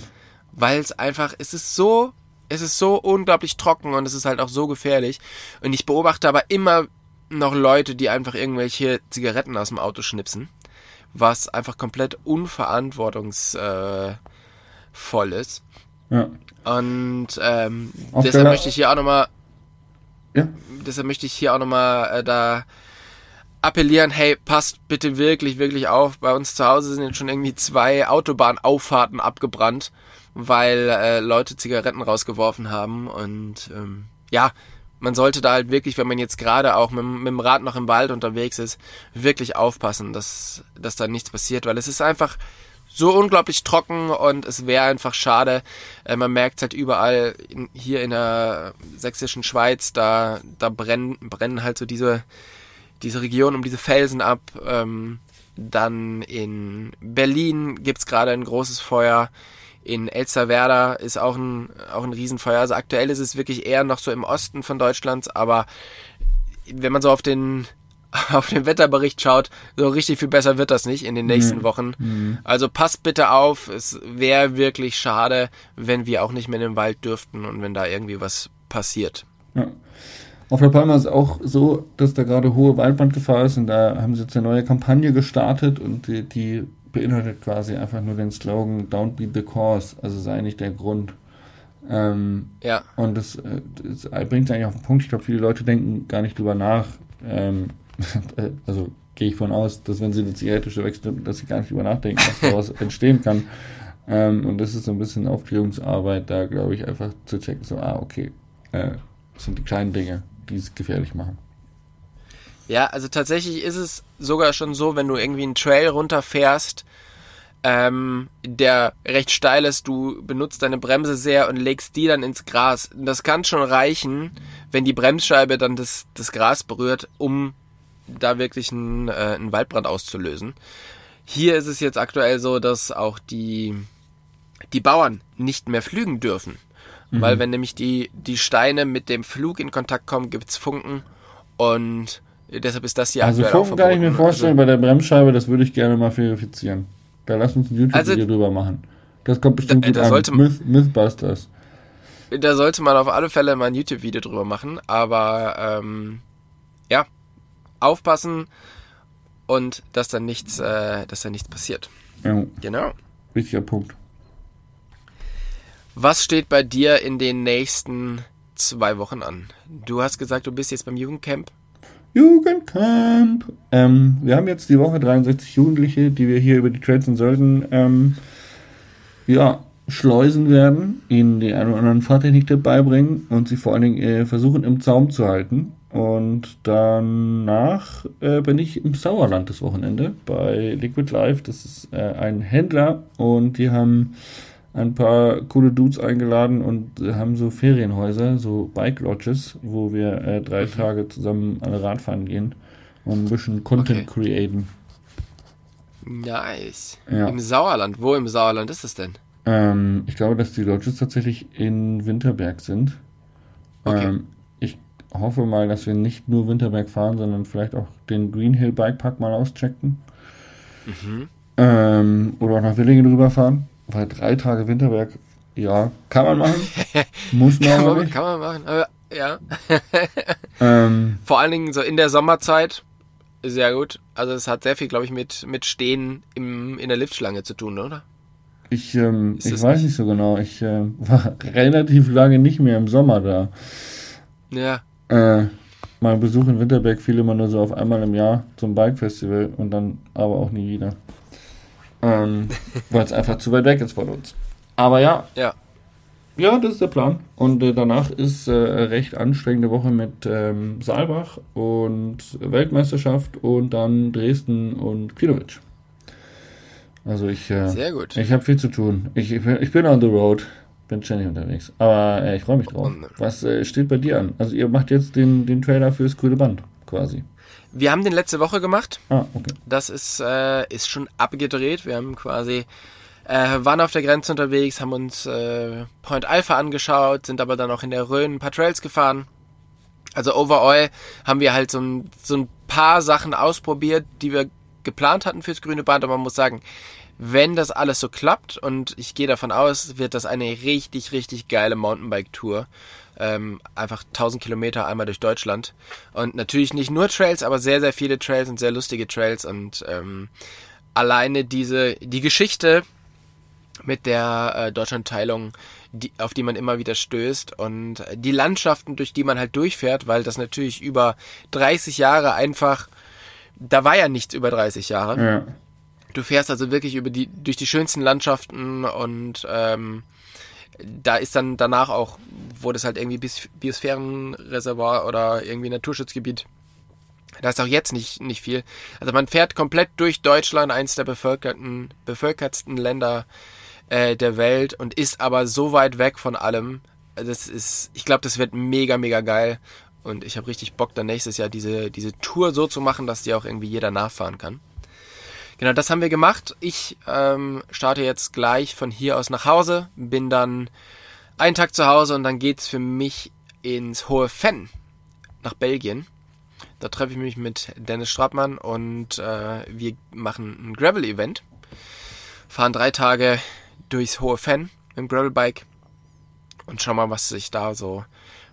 Weil es einfach, es ist so es ist so unglaublich trocken und es ist halt auch so gefährlich. Und ich beobachte aber immer noch Leute, die einfach irgendwelche Zigaretten aus dem Auto schnipsen, was einfach komplett unverantwortungsvoll ist. Ja. Und ähm, deshalb möchte ich hier auch nochmal, ja. deshalb möchte ich hier auch nochmal äh, da appellieren, hey, passt bitte wirklich, wirklich auf. Bei uns zu Hause sind jetzt schon irgendwie zwei Autobahnauffahrten abgebrannt weil äh, Leute Zigaretten rausgeworfen haben und ähm, ja, man sollte da halt wirklich, wenn man jetzt gerade auch mit, mit, dem Rad noch im Wald unterwegs ist, wirklich aufpassen, dass, dass da nichts passiert, weil es ist einfach so unglaublich trocken und es wäre einfach schade. Äh, man merkt halt überall in, hier in der sächsischen Schweiz, da, da brennen, brennen halt so diese, diese Region um diese Felsen ab. Ähm, dann in Berlin gibt's gerade ein großes Feuer. In Elsterwerda ist auch ein, auch ein Riesenfeuer. Also aktuell ist es wirklich eher noch so im Osten von Deutschland, aber wenn man so auf den, auf den Wetterbericht schaut, so richtig viel besser wird das nicht in den nächsten mhm. Wochen. Mhm. Also passt bitte auf, es wäre wirklich schade, wenn wir auch nicht mehr in den Wald dürften und wenn da irgendwie was passiert. Ja. Auf La Palma ist auch so, dass da gerade hohe Waldbrandgefahr ist und da haben sie jetzt eine neue Kampagne gestartet und die, die beinhaltet quasi einfach nur den Slogan Don't be the cause, also sei nicht der Grund. Ähm, ja. Und das, äh, das bringt eigentlich auf den Punkt. Ich glaube, viele Leute denken gar nicht drüber nach. Ähm, also gehe ich von aus, dass wenn sie eine Zigarette wechseln, dass sie gar nicht drüber nachdenken, was daraus entstehen kann. Ähm, und das ist so ein bisschen Aufklärungsarbeit, da glaube ich einfach zu checken, so, ah, okay, äh, das sind die kleinen Dinge, die es gefährlich machen. Ja, also tatsächlich ist es sogar schon so, wenn du irgendwie einen Trail runterfährst, ähm, der recht steil ist, du benutzt deine Bremse sehr und legst die dann ins Gras. Das kann schon reichen, wenn die Bremsscheibe dann das, das Gras berührt, um da wirklich einen, äh, einen Waldbrand auszulösen. Hier ist es jetzt aktuell so, dass auch die, die Bauern nicht mehr flügen dürfen. Mhm. Weil wenn nämlich die, die Steine mit dem Flug in Kontakt kommen, gibt's Funken und Deshalb ist das hier Also Funken kann ich mir vorstellen, also, bei der Bremsscheibe, das würde ich gerne mal verifizieren. Da lass uns ein YouTube-Video also, drüber machen. Das kommt bestimmt da, gut da an. Sollte, Myth, Mythbusters. Da sollte man auf alle Fälle mal ein YouTube-Video drüber machen, aber ähm, ja, aufpassen und dass dann nichts, äh, dass da nichts passiert. Ja. Genau. Wichtiger Punkt. Was steht bei dir in den nächsten zwei Wochen an? Du hast gesagt, du bist jetzt beim Jugendcamp. Jugendcamp. Ähm, wir haben jetzt die Woche 63 Jugendliche, die wir hier über die Trades und Sölden ähm, ja, schleusen werden, ihnen die eine oder anderen Fahrtechnik beibringen und sie vor allen Dingen äh, versuchen im Zaum zu halten. Und danach äh, bin ich im Sauerland das Wochenende bei Liquid Life. Das ist äh, ein Händler und die haben ein paar coole Dudes eingeladen und haben so Ferienhäuser, so Bike Lodges, wo wir äh, drei mhm. Tage zusammen alle Radfahren gehen und ein bisschen Content okay. createn. Nice. Ja. Im Sauerland. Wo im Sauerland ist das denn? Ähm, ich glaube, dass die Lodges tatsächlich in Winterberg sind. Okay. Ähm, ich hoffe mal, dass wir nicht nur Winterberg fahren, sondern vielleicht auch den Green Hill Bikepark mal auschecken. Mhm. Ähm, oder auch nach Willingen rüberfahren. Weil drei Tage Winterberg, ja, kann man machen. Muss man, kann man nicht. Kann man machen, aber ja. ähm, Vor allen Dingen so in der Sommerzeit, sehr gut. Also es hat sehr viel, glaube ich, mit, mit Stehen im, in der Liftschlange zu tun, oder? Ich, ähm, ich weiß nicht? nicht so genau. Ich äh, war relativ lange nicht mehr im Sommer da. Ja. Äh, mein Besuch in Winterberg fiel immer nur so auf einmal im Jahr zum Bike-Festival und dann aber auch nie wieder. Ähm, weil es einfach zu weit weg ist von uns. Aber ja. Ja. Ja, das ist der Plan. Und äh, danach ist äh, recht anstrengende Woche mit ähm, Saalbach und Weltmeisterschaft und dann Dresden und Klinovic. Also ich, äh, Sehr gut. ich habe viel zu tun. Ich, ich bin on the road, bin ständig unterwegs. Aber äh, ich freue mich drauf. Was äh, steht bei dir an? Also ihr macht jetzt den, den Trailer fürs grüne Band quasi. Wir haben den letzte Woche gemacht. Ah, okay. Das ist, äh, ist schon abgedreht. Wir haben quasi äh, waren auf der Grenze unterwegs, haben uns äh, Point Alpha angeschaut, sind aber dann auch in der Rhön ein paar Trails gefahren. Also overall haben wir halt so ein, so ein paar Sachen ausprobiert, die wir geplant hatten fürs grüne Band, aber man muss sagen, wenn das alles so klappt und ich gehe davon aus, wird das eine richtig, richtig geile Mountainbike-Tour ähm, einfach 1000 Kilometer einmal durch Deutschland. Und natürlich nicht nur Trails, aber sehr, sehr viele Trails und sehr lustige Trails. Und ähm, alleine diese, die Geschichte mit der äh, Deutschlandteilung, die, auf die man immer wieder stößt und die Landschaften, durch die man halt durchfährt, weil das natürlich über 30 Jahre einfach, da war ja nichts über 30 Jahre. Ja. Du fährst also wirklich über die, durch die schönsten Landschaften und ähm, da ist dann danach auch, wurde es halt irgendwie Bis Biosphärenreservoir oder irgendwie Naturschutzgebiet. Da ist auch jetzt nicht, nicht viel. Also man fährt komplett durch Deutschland, eins der bevölkerten, bevölkertsten Länder äh, der Welt und ist aber so weit weg von allem. Das ist, ich glaube, das wird mega, mega geil. Und ich habe richtig Bock, dann nächstes Jahr diese, diese Tour so zu machen, dass die auch irgendwie jeder nachfahren kann. Genau, das haben wir gemacht. Ich ähm, starte jetzt gleich von hier aus nach Hause, bin dann einen Tag zu Hause und dann geht's für mich ins Hohe Fenn nach Belgien. Da treffe ich mich mit Dennis Strattmann und äh, wir machen ein Gravel-Event. Fahren drei Tage durchs Hohe Fenn im Gravelbike und schauen mal, was sich da so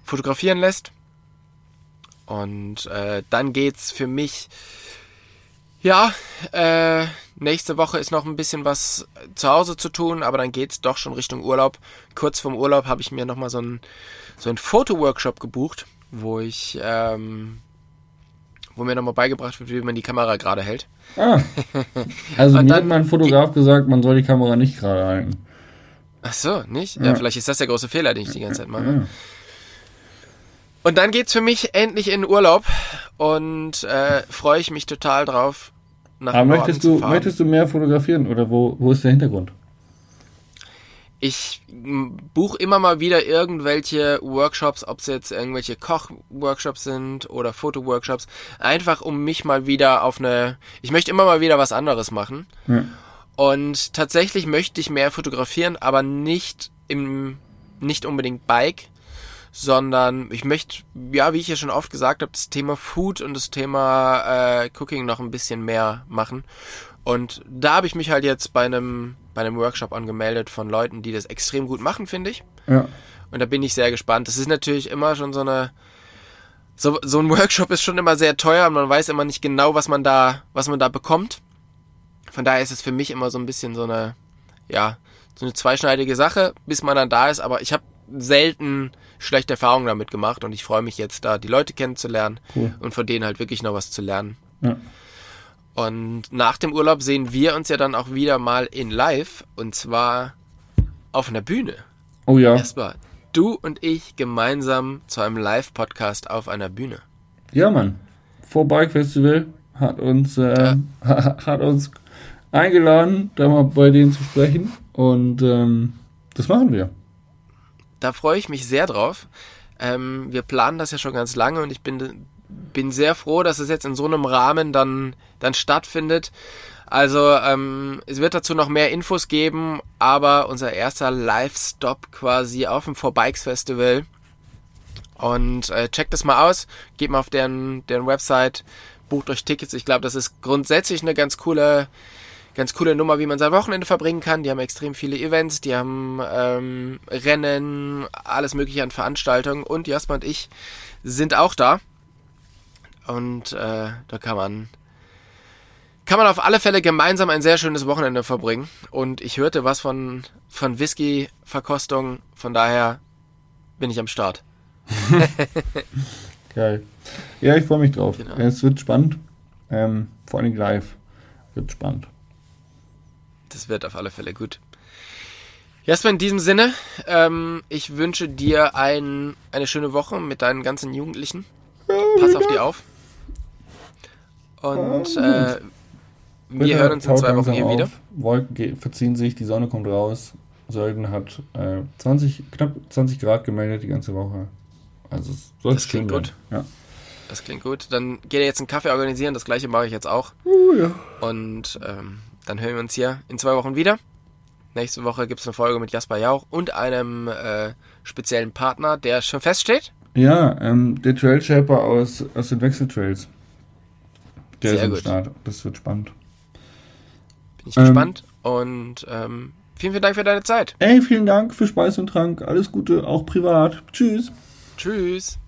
fotografieren lässt. Und äh, dann geht's für mich ja, äh, nächste Woche ist noch ein bisschen was zu Hause zu tun, aber dann geht's doch schon Richtung Urlaub. Kurz vorm Urlaub habe ich mir nochmal so einen so einen Fotoworkshop gebucht, wo ich, ähm, wo mir nochmal beigebracht wird, wie man die Kamera gerade hält. Ah. Also mir hat mein Fotograf gesagt, man soll die Kamera nicht gerade halten. Ach so, nicht? Ja. ja. vielleicht ist das der große Fehler, den ich die ganze Zeit mache. Ja. Und dann geht's für mich endlich in Urlaub und äh, freue ich mich total drauf. Nach Aber möchtest du, möchtest du mehr fotografieren oder wo, wo ist der Hintergrund? Ich buche immer mal wieder irgendwelche Workshops, ob es jetzt irgendwelche Koch-Workshops sind oder Foto-Workshops, einfach um mich mal wieder auf eine. Ich möchte immer mal wieder was anderes machen. Ja. Und tatsächlich möchte ich mehr fotografieren, aber nicht im, nicht unbedingt Bike, sondern ich möchte, ja, wie ich ja schon oft gesagt habe, das Thema Food und das Thema äh, Cooking noch ein bisschen mehr machen. Und da habe ich mich halt jetzt bei einem, bei einem Workshop angemeldet von Leuten, die das extrem gut machen, finde ich. Ja. Und da bin ich sehr gespannt. Das ist natürlich immer schon so eine, so, so ein Workshop ist schon immer sehr teuer und man weiß immer nicht genau, was man da, was man da bekommt. Von daher ist es für mich immer so ein bisschen so eine, ja, so eine zweischneidige Sache, bis man dann da ist. Aber ich habe selten schlechte Erfahrungen damit gemacht und ich freue mich jetzt da, die Leute kennenzulernen cool. und von denen halt wirklich noch was zu lernen. Ja. Und nach dem Urlaub sehen wir uns ja dann auch wieder mal in live und zwar auf einer Bühne. Oh ja. Erstmal du und ich gemeinsam zu einem Live-Podcast auf einer Bühne. Ja, Mann. Vor Bike Festival hat uns, äh, ja. hat uns eingeladen, da mal bei denen zu sprechen und ähm, das machen wir. Da freue ich mich sehr drauf. Ähm, wir planen das ja schon ganz lange und ich bin, bin sehr froh, dass es jetzt in so einem Rahmen dann, dann stattfindet. Also ähm, es wird dazu noch mehr Infos geben, aber unser erster Live-Stop quasi auf dem For Bikes Festival. Und äh, checkt das mal aus, geht mal auf deren, deren Website, bucht euch Tickets. Ich glaube, das ist grundsätzlich eine ganz coole ganz coole Nummer, wie man sein Wochenende verbringen kann. Die haben extrem viele Events, die haben ähm, Rennen, alles mögliche an Veranstaltungen und Jasper und ich sind auch da. Und äh, da kann man kann man auf alle Fälle gemeinsam ein sehr schönes Wochenende verbringen. Und ich hörte was von, von Whisky-Verkostung, von daher bin ich am Start. Geil. Ja, ich freue mich drauf. Genau. Es wird spannend. Ähm, vor allem live. Wird spannend das wird auf alle Fälle gut. Erstmal in diesem Sinne, ähm, ich wünsche dir ein, eine schöne Woche mit deinen ganzen Jugendlichen. Pass auf die auf. Und äh, wir hören uns in zwei Wochen hier auf. wieder. Wolken verziehen sich, die Sonne kommt raus. Sölden hat äh, 20, knapp 20 Grad gemeldet die ganze Woche. Also soll Das klingt gut. Ja. Das klingt gut. Dann geht ihr jetzt einen Kaffee organisieren. Das gleiche mache ich jetzt auch. Oh, ja. Und ähm, dann hören wir uns hier in zwei Wochen wieder. Nächste Woche gibt es eine Folge mit Jasper Jauch und einem äh, speziellen Partner, der schon feststeht. Ja, ähm, der Trail Shaper aus, aus den Wechseltrails. Der Sehr ist gut. Start. Das wird spannend. Bin ich ähm, gespannt und ähm, vielen, vielen Dank für deine Zeit. Ey, vielen Dank für Speis und Trank. Alles Gute, auch privat. Tschüss. Tschüss.